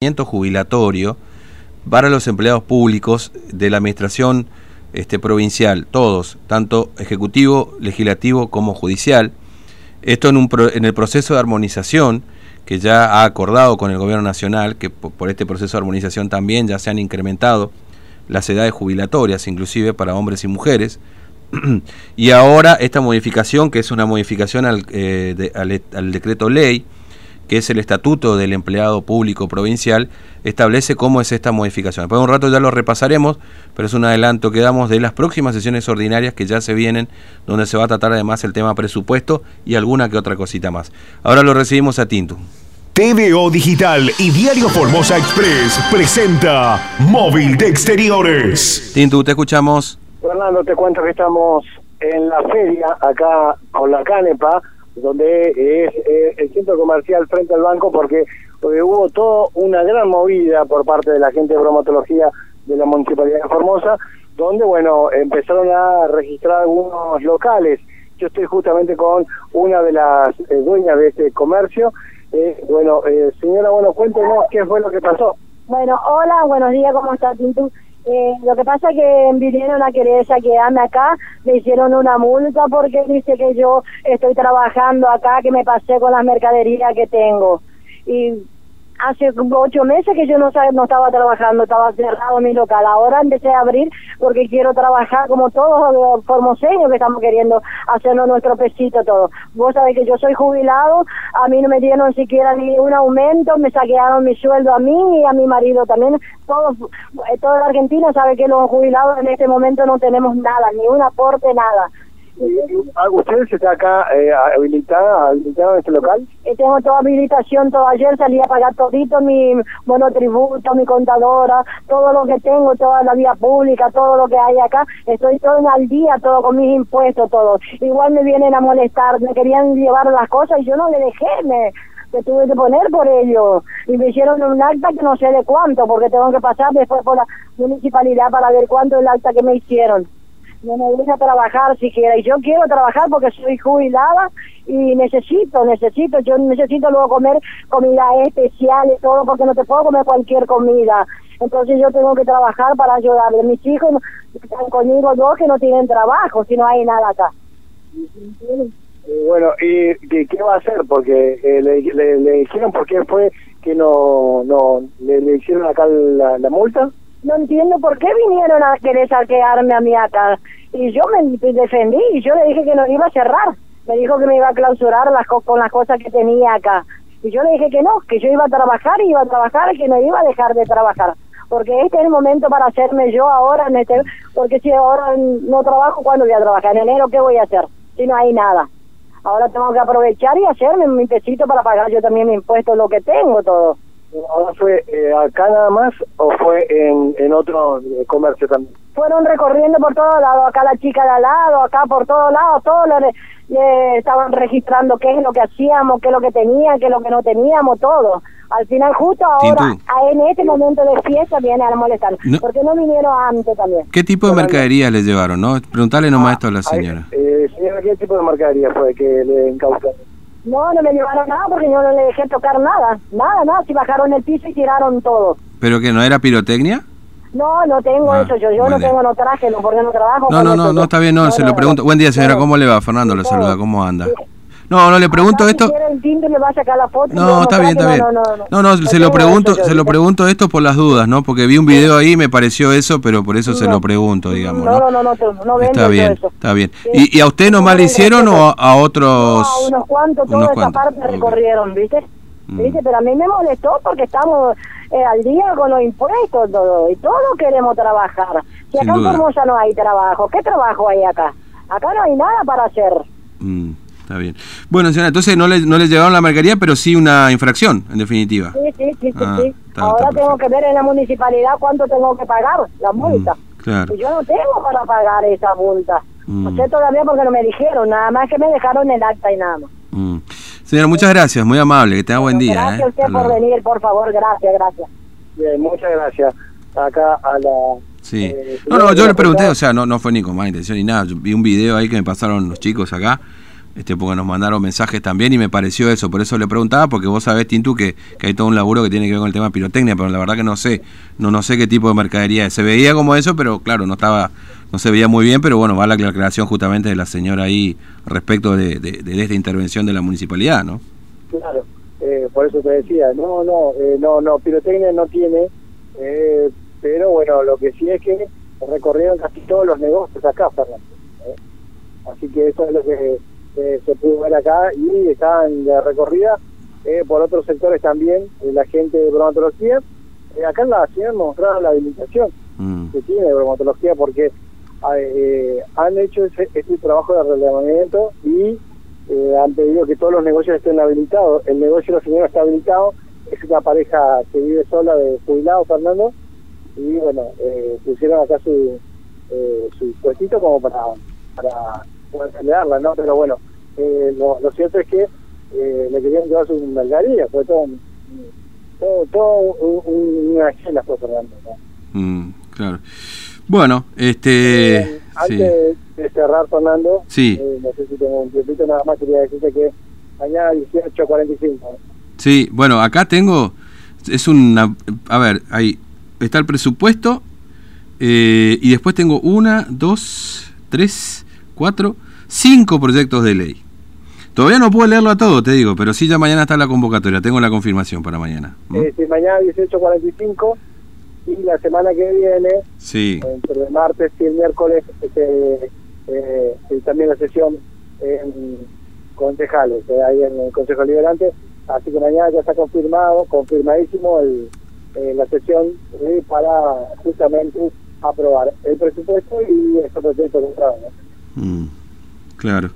jubilatorio para los empleados públicos de la administración este, provincial, todos, tanto ejecutivo, legislativo como judicial. Esto en, un en el proceso de armonización que ya ha acordado con el gobierno nacional, que por este proceso de armonización también ya se han incrementado las edades jubilatorias, inclusive para hombres y mujeres. y ahora esta modificación, que es una modificación al, eh, al decreto ley, que es el Estatuto del Empleado Público Provincial, establece cómo es esta modificación. Después de un rato ya lo repasaremos, pero es un adelanto que damos de las próximas sesiones ordinarias que ya se vienen, donde se va a tratar además el tema presupuesto y alguna que otra cosita más. Ahora lo recibimos a Tintu. TVO Digital y Diario Formosa Express presenta Móvil de Exteriores. Tintu, te escuchamos. Fernando, te cuento que estamos en la feria acá con la Canepa donde es eh, el centro comercial frente al banco, porque eh, hubo toda una gran movida por parte de la gente de bromatología de la Municipalidad de Formosa, donde, bueno, empezaron a registrar algunos locales. Yo estoy justamente con una de las eh, dueñas de este comercio. bueno, señora, bueno, cuéntenos qué fue lo que pasó. Bueno, hola, buenos días, ¿cómo está, Tintu? Eh, lo que pasa es que vinieron a querer saquearme acá, me hicieron una multa porque dice que yo estoy trabajando acá, que me pasé con las mercaderías que tengo. Y hace ocho meses que yo no, no estaba trabajando, estaba cerrado mi local. Ahora empecé a abrir porque quiero trabajar como todos los formoseños que estamos queriendo hacernos nuestro pesito todo. Vos sabés que yo soy jubilado, a mí no me dieron siquiera ni un aumento, me saquearon mi sueldo a mí y a mi marido también. Todos, eh, toda la Argentina sabe que los jubilados en este momento no tenemos nada, ni un aporte, nada. ¿Usted está acá eh, habilitada, en este local? Eh, tengo toda habilitación, todo ayer salí a pagar todito mi monotributo, mi contadora, todo lo que tengo, toda la vía pública, todo lo que hay acá, estoy todo en al día, todo con mis impuestos, todo. Igual me vienen a molestar, me querían llevar las cosas y yo no le dejé, me, me tuve que poner por ello. Y me hicieron un acta que no sé de cuánto, porque tengo que pasar después por la municipalidad para ver cuánto es el acta que me hicieron no me deja trabajar siquiera. Y yo quiero trabajar porque soy jubilada y necesito, necesito, yo necesito luego comer comida especial y todo porque no te puedo comer cualquier comida. Entonces yo tengo que trabajar para ayudarle. Mis hijos están conmigo dos que no tienen trabajo, si no hay nada acá. Bueno, ¿y qué, va a hacer? Porque eh, le, dijeron por qué fue que no, no le, hicieron acá la multa. No entiendo por qué vinieron a querer saquearme a mí acá. Y yo me defendí y yo le dije que no iba a cerrar. Me dijo que me iba a clausurar las con las cosas que tenía acá. Y yo le dije que no, que yo iba a trabajar y iba a trabajar que no iba a dejar de trabajar. Porque este es el momento para hacerme yo ahora, en este, porque si ahora no trabajo, ¿cuándo voy a trabajar? En enero, ¿qué voy a hacer? Si no hay nada. Ahora tengo que aprovechar y hacerme mi pesito para pagar yo también mi impuesto, lo que tengo, todo. ¿Ahora fue eh, acá nada más o fue en, en otro eh, comercio también? Fueron recorriendo por todos lados, acá la chica de al lado, acá por todos lados, todos le, estaban registrando qué es lo que hacíamos, qué es lo que tenían, qué es lo que no teníamos, todo. Al final, justo ahora, en este momento de fiesta, viene a molestar. porque no vinieron antes también? ¿Qué tipo de mercadería le llevaron? no Preguntarle nomás esto a la señora. Eh, señora, ¿qué tipo de mercadería fue que le incautaron? No, no me llevaron nada porque yo no le dejé tocar nada. Nada, nada. Si bajaron el piso y tiraron todo. ¿Pero que no era pirotecnia? No, no tengo ah, eso. Yo, yo no tengo, no traje, no, porque no trabajo. No, no, no, no, está bien, no, se lo pregunto. Buen día, señora. ¿Cómo le va? Fernando le saluda. ¿Cómo anda? No, no le pregunto esto. no, está bien, está bien. No, no, se lo pregunto, se lo pregunto esto por las dudas, ¿no? Porque vi un video ahí y me pareció eso, pero por eso se lo pregunto, digamos. No, no, no, no, Está bien, está bien. ¿Y, ¿Y, a usted nomás le hicieron o a otros? No, unos cuantos, toda esa parte recorrieron, ¿viste? Mm. ¿Viste? Pero a mí me molestó porque estamos eh, al día con los impuestos todo, y todos queremos trabajar. Si acá en Formosa no hay trabajo, ¿qué trabajo hay acá? Acá no hay nada para hacer. Mm está bien. Bueno, señora, entonces no le, no les llevaron la mercadería, pero sí una infracción, en definitiva. Sí, sí, sí, sí. Ah, Ahora tengo que ver en la municipalidad cuánto tengo que pagar, la mm, multa. claro. Y yo no tengo para pagar esa multa. No mm. sé todavía porque no me dijeron, nada más que me dejaron el acta y nada más. Mm. Señora, muchas gracias, muy amable, que tenga buen día. Gracias a ¿eh? usted por venir, por favor, gracias, gracias. Bien, muchas gracias. Acá a la... Sí. Eh, no, no, yo le pregunté, o sea, no, no fue ni con mala intención ni nada. vi un video ahí que me pasaron los chicos acá este, porque nos mandaron mensajes también y me pareció eso, por eso le preguntaba, porque vos sabés, Tintu, que, que hay todo un laburo que tiene que ver con el tema de pirotecnia, pero la verdad que no sé, no, no sé qué tipo de mercadería es. Se veía como eso, pero claro, no estaba, no se veía muy bien, pero bueno, va la aclaración justamente de la señora ahí respecto de, de, esta intervención de la municipalidad, ¿no? Claro, eh, por eso te decía, no, no, eh, no, no, pirotecnia no tiene, eh, pero bueno, lo que sí es que recorrieron casi todos los negocios acá, Fernando. Así que eso es lo que se pudo ver acá y estaban de recorrida eh, por otros sectores también, eh, la gente de bromatología. Eh, acá en la ciudad mostraron la habilitación mm. que tiene de bromatología porque han hecho ese, este trabajo de relevamiento y han pedido que todos los negocios estén habilitados. El negocio de la señora está habilitado, es una pareja que vive sola de jubilado, Fernando, y bueno, pusieron acá su, su puestito como para, para poder pelearla, ¿no? Pero bueno, eh, lo, cierto es que eh, le querían llevar su mercadería, fue todo, todo, todo un, una escena fue Fernando. Mm, claro. Bueno, este... Eh, antes de cerrar, Fernando, sí. Eh, no sé si tengo un tiempito, nada más quería decirte que mañana 18.45. Sí, bueno, acá tengo, es una, a ver, ahí está el presupuesto eh, y después tengo una, dos, tres, cuatro, cinco proyectos de ley. Todavía no puedo leerlo a todo, te digo, pero sí ya mañana está la convocatoria, tengo la confirmación para mañana. ¿Mm? Sí, mañana 18.45 y la semana que viene, sí. entre el martes y el miércoles, este, eh, también la sesión en concejales, eh, ahí en el Consejo Liberante, así que mañana ya está confirmado, confirmadísimo el, eh, la sesión para justamente aprobar el presupuesto y estos proyectos de ¿no? Mm. Claro.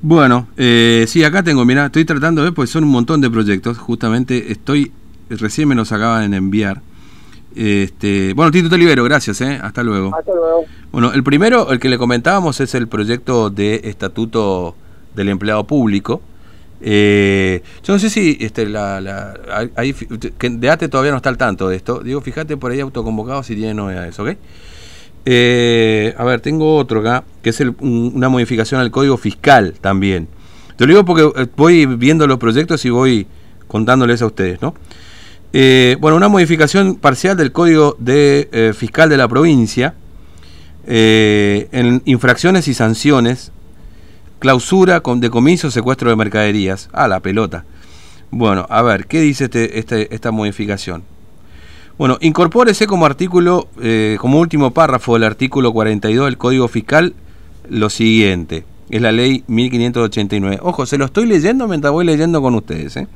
Bueno, eh, sí, acá tengo, mira, estoy tratando de ver, pues son un montón de proyectos. Justamente estoy, recién me los acaban de enviar. Este, bueno, Tito te libero, gracias, ¿eh? hasta luego. Hasta luego. Bueno, el primero, el que le comentábamos, es el proyecto de estatuto del empleado público. Eh, yo no sé si este, la, la, hay, que de ATE todavía no está al tanto de esto. Digo, fíjate por ahí autoconvocado si tiene novedades, ¿ok? Eh, a ver, tengo otro acá, que es una modificación al código fiscal también. Te lo digo porque eh, voy viendo los proyectos y voy contándoles a ustedes, ¿no? Eh, bueno, una modificación parcial del código de, fiscal de la provincia en infracciones y sanciones, clausura, con decomiso, secuestro de mercaderías. Ah, la pelota. Bueno, a ver, ¿qué dice este, este esta modificación? Bueno, incorpórese como artículo, eh, como último párrafo del artículo 42 del Código Fiscal lo siguiente. Es la ley 1589. Ojo, se lo estoy leyendo mientras voy leyendo con ustedes. ¿eh?